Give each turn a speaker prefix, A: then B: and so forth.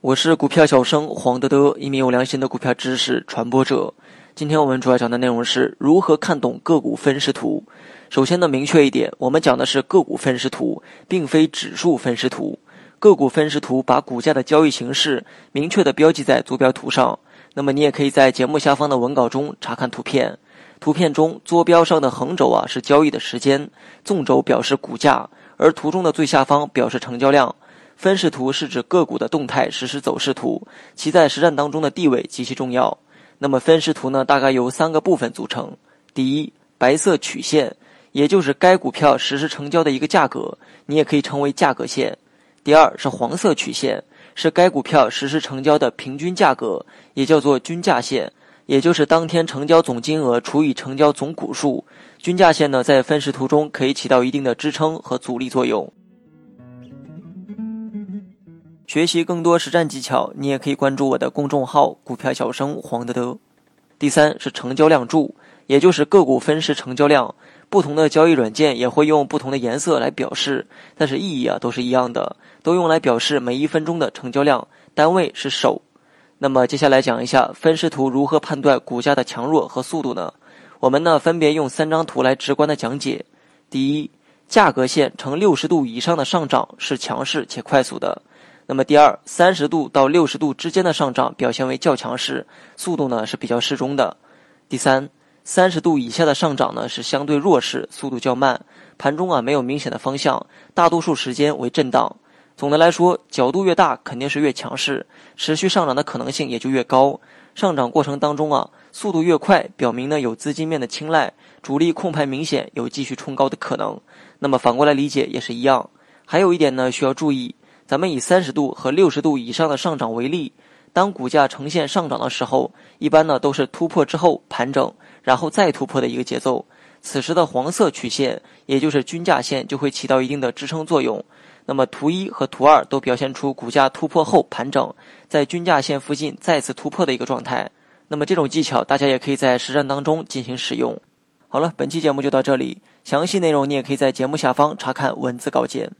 A: 我是股票小生黄德德，一名有良心的股票知识传播者。今天我们主要讲的内容是如何看懂个股分时图。首先呢，明确一点，我们讲的是个股分时图，并非指数分时图。个股分时图把股价的交易形式明确的标记在坐标图上。那么你也可以在节目下方的文稿中查看图片。图片中坐标上的横轴啊是交易的时间，纵轴表示股价，而图中的最下方表示成交量。分时图是指个股的动态实时走势图，其在实战当中的地位极其重要。那么分时图呢，大概由三个部分组成。第一，白色曲线，也就是该股票实时成交的一个价格，你也可以称为价格线。第二是黄色曲线，是该股票实时成交的平均价格，也叫做均价线。也就是当天成交总金额除以成交总股数，均价线呢，在分时图中可以起到一定的支撑和阻力作用。学习更多实战技巧，你也可以关注我的公众号“股票小生黄德德”。第三是成交量柱，也就是个股分时成交量。不同的交易软件也会用不同的颜色来表示，但是意义啊都是一样的，都用来表示每一分钟的成交量，单位是手。那么接下来讲一下分时图如何判断股价的强弱和速度呢？我们呢分别用三张图来直观的讲解。第一，价格线呈六十度以上的上涨是强势且快速的。那么第二，三十度到六十度之间的上涨表现为较强势，速度呢是比较适中的。第三，三十度以下的上涨呢是相对弱势，速度较慢，盘中啊没有明显的方向，大多数时间为震荡。总的来说，角度越大，肯定是越强势，持续上涨的可能性也就越高。上涨过程当中啊，速度越快，表明呢有资金面的青睐，主力控盘明显，有继续冲高的可能。那么反过来理解也是一样。还有一点呢需要注意，咱们以三十度和六十度以上的上涨为例，当股价呈现上涨的时候，一般呢都是突破之后盘整，然后再突破的一个节奏。此时的黄色曲线，也就是均价线，就会起到一定的支撑作用。那么图一和图二都表现出股价突破后盘整，在均价线附近再次突破的一个状态。那么这种技巧大家也可以在实战当中进行使用。好了，本期节目就到这里，详细内容你也可以在节目下方查看文字稿件。